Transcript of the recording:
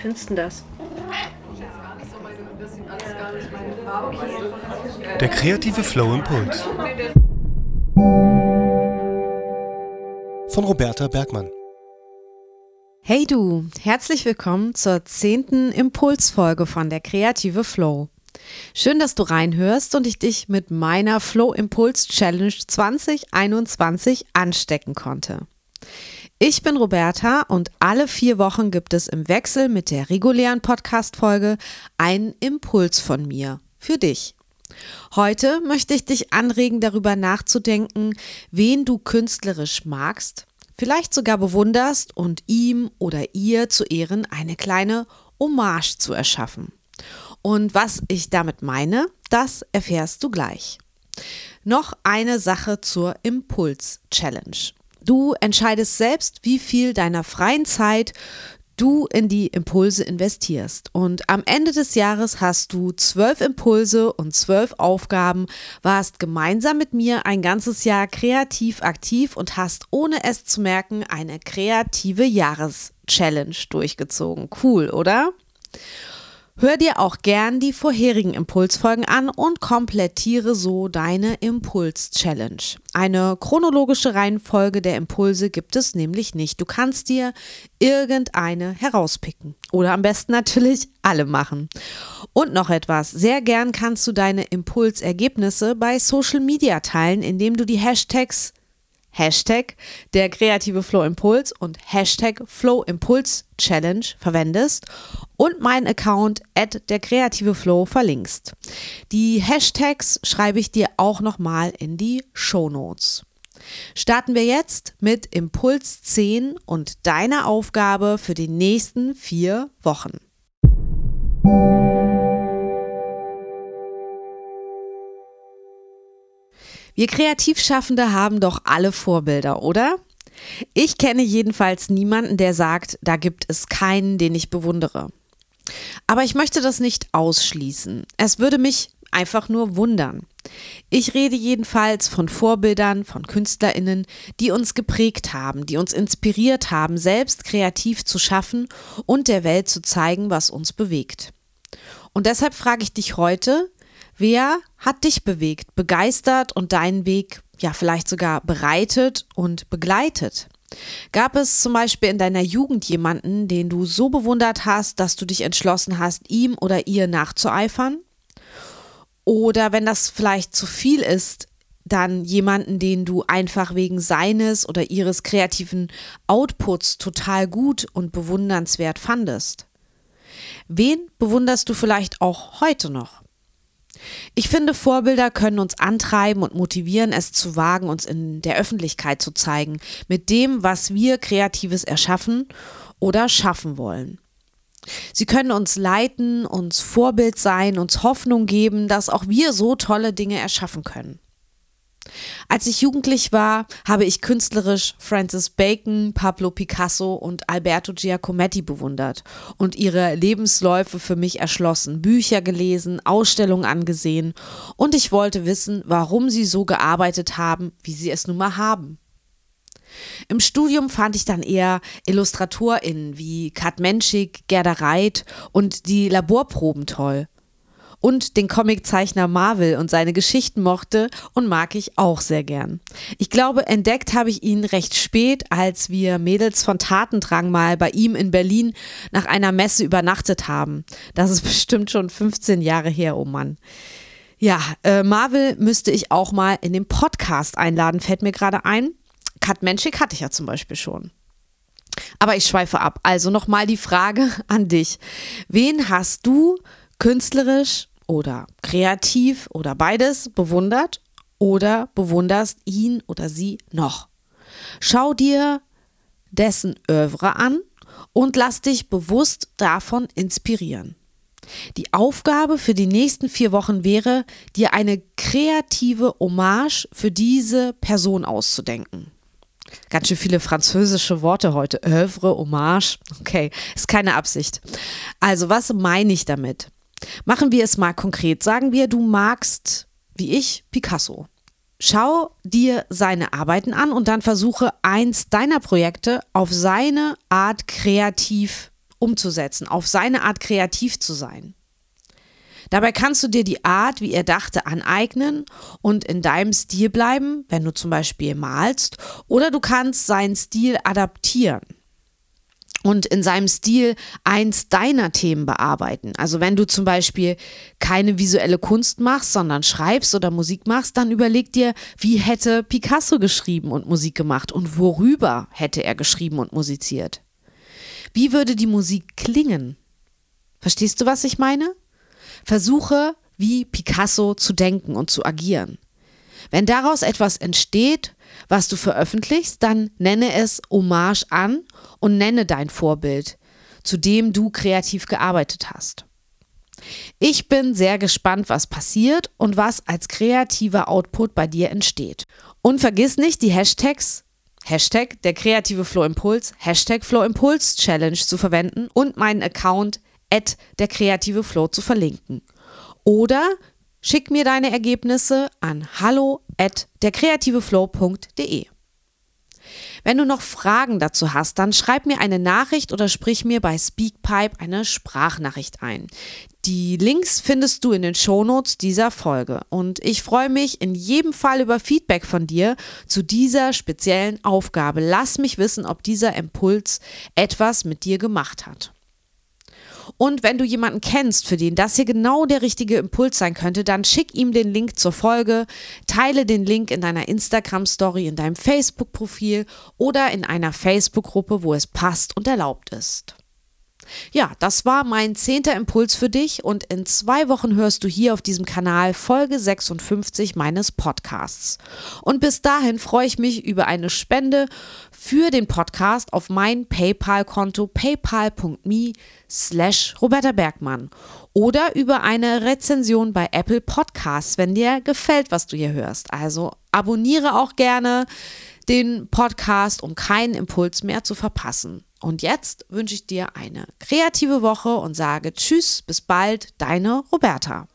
findest du das? Der kreative Flow Impuls. Von Roberta Bergmann. Hey du, herzlich willkommen zur zehnten Impulsfolge von der Kreative Flow. Schön, dass du reinhörst und ich dich mit meiner Flow Impuls Challenge 2021 anstecken konnte. Ich bin Roberta und alle vier Wochen gibt es im Wechsel mit der regulären Podcast-Folge einen Impuls von mir für dich. Heute möchte ich dich anregen, darüber nachzudenken, wen du künstlerisch magst, vielleicht sogar bewunderst und ihm oder ihr zu Ehren eine kleine Hommage zu erschaffen. Und was ich damit meine, das erfährst du gleich. Noch eine Sache zur Impuls-Challenge. Du entscheidest selbst, wie viel deiner freien Zeit du in die Impulse investierst. Und am Ende des Jahres hast du zwölf Impulse und zwölf Aufgaben, warst gemeinsam mit mir ein ganzes Jahr kreativ aktiv und hast, ohne es zu merken, eine kreative Jahreschallenge durchgezogen. Cool, oder? Hör dir auch gern die vorherigen Impulsfolgen an und komplettiere so deine Impuls-Challenge. Eine chronologische Reihenfolge der Impulse gibt es nämlich nicht. Du kannst dir irgendeine herauspicken oder am besten natürlich alle machen. Und noch etwas, sehr gern kannst du deine Impulsergebnisse bei Social Media teilen, indem du die Hashtags Hashtag der kreative Flow Impuls und Hashtag Flow Impuls Challenge verwendest und meinen Account at der kreative Flow verlinkst. Die Hashtags schreibe ich dir auch nochmal in die Show Notes. Starten wir jetzt mit Impuls 10 und deiner Aufgabe für die nächsten vier Wochen. Wir Kreativschaffende haben doch alle Vorbilder, oder? Ich kenne jedenfalls niemanden, der sagt, da gibt es keinen, den ich bewundere. Aber ich möchte das nicht ausschließen. Es würde mich einfach nur wundern. Ich rede jedenfalls von Vorbildern, von Künstlerinnen, die uns geprägt haben, die uns inspiriert haben, selbst kreativ zu schaffen und der Welt zu zeigen, was uns bewegt. Und deshalb frage ich dich heute, Wer hat dich bewegt, begeistert und deinen Weg ja vielleicht sogar bereitet und begleitet? Gab es zum Beispiel in deiner Jugend jemanden, den du so bewundert hast, dass du dich entschlossen hast, ihm oder ihr nachzueifern? Oder wenn das vielleicht zu viel ist, dann jemanden, den du einfach wegen seines oder ihres kreativen Outputs total gut und bewundernswert fandest? Wen bewunderst du vielleicht auch heute noch? Ich finde, Vorbilder können uns antreiben und motivieren, es zu wagen, uns in der Öffentlichkeit zu zeigen, mit dem, was wir Kreatives erschaffen oder schaffen wollen. Sie können uns leiten, uns Vorbild sein, uns Hoffnung geben, dass auch wir so tolle Dinge erschaffen können. Als ich jugendlich war, habe ich künstlerisch Francis Bacon, Pablo Picasso und Alberto Giacometti bewundert und ihre Lebensläufe für mich erschlossen, Bücher gelesen, Ausstellungen angesehen und ich wollte wissen, warum sie so gearbeitet haben, wie sie es nun mal haben. Im Studium fand ich dann eher IllustratorInnen wie Kat Menschik, Gerda Reit und die Laborproben toll und den Comiczeichner Marvel und seine Geschichten mochte und mag ich auch sehr gern. Ich glaube, entdeckt habe ich ihn recht spät, als wir Mädels von Tatendrang mal bei ihm in Berlin nach einer Messe übernachtet haben. Das ist bestimmt schon 15 Jahre her, oh Mann. Ja, äh, Marvel müsste ich auch mal in den Podcast einladen, fällt mir gerade ein. Kat Menschik hatte ich ja zum Beispiel schon. Aber ich schweife ab. Also nochmal die Frage an dich. Wen hast du künstlerisch oder kreativ oder beides bewundert oder bewunderst ihn oder sie noch. Schau dir dessen Övre an und lass dich bewusst davon inspirieren. Die Aufgabe für die nächsten vier Wochen wäre, dir eine kreative Hommage für diese Person auszudenken. Ganz schön viele französische Worte heute. Övre, Hommage. Okay, ist keine Absicht. Also, was meine ich damit? Machen wir es mal konkret. Sagen wir, du magst, wie ich, Picasso. Schau dir seine Arbeiten an und dann versuche eins deiner Projekte auf seine Art kreativ umzusetzen, auf seine Art kreativ zu sein. Dabei kannst du dir die Art, wie er dachte, aneignen und in deinem Stil bleiben, wenn du zum Beispiel malst, oder du kannst seinen Stil adaptieren und in seinem Stil eins deiner Themen bearbeiten. Also wenn du zum Beispiel keine visuelle Kunst machst, sondern schreibst oder Musik machst, dann überleg dir, wie hätte Picasso geschrieben und Musik gemacht und worüber hätte er geschrieben und musiziert. Wie würde die Musik klingen? Verstehst du, was ich meine? Versuche, wie Picasso zu denken und zu agieren. Wenn daraus etwas entsteht, was du veröffentlichst, dann nenne es Hommage an und nenne dein Vorbild, zu dem du kreativ gearbeitet hast. Ich bin sehr gespannt, was passiert und was als kreativer Output bei dir entsteht. Und vergiss nicht, die Hashtags Hashtag der kreative Flow Impuls, Hashtag Flow Impuls Challenge zu verwenden und meinen Account at der kreative Flow zu verlinken. Oder schick mir deine Ergebnisse an hallo at derkreativeflow.de. Wenn du noch Fragen dazu hast, dann schreib mir eine Nachricht oder sprich mir bei Speakpipe eine Sprachnachricht ein. Die Links findest du in den Shownotes dieser Folge und ich freue mich in jedem Fall über Feedback von dir zu dieser speziellen Aufgabe. Lass mich wissen, ob dieser Impuls etwas mit dir gemacht hat. Und wenn du jemanden kennst, für den das hier genau der richtige Impuls sein könnte, dann schick ihm den Link zur Folge, teile den Link in deiner Instagram-Story, in deinem Facebook-Profil oder in einer Facebook-Gruppe, wo es passt und erlaubt ist. Ja, das war mein zehnter Impuls für dich und in zwei Wochen hörst du hier auf diesem Kanal Folge 56 meines Podcasts. Und bis dahin freue ich mich über eine Spende für den Podcast auf mein PayPal-Konto paypal.me slash Roberta Bergmann oder über eine Rezension bei Apple Podcasts, wenn dir gefällt, was du hier hörst. Also abonniere auch gerne den Podcast, um keinen Impuls mehr zu verpassen. Und jetzt wünsche ich dir eine kreative Woche und sage Tschüss, bis bald, deine Roberta.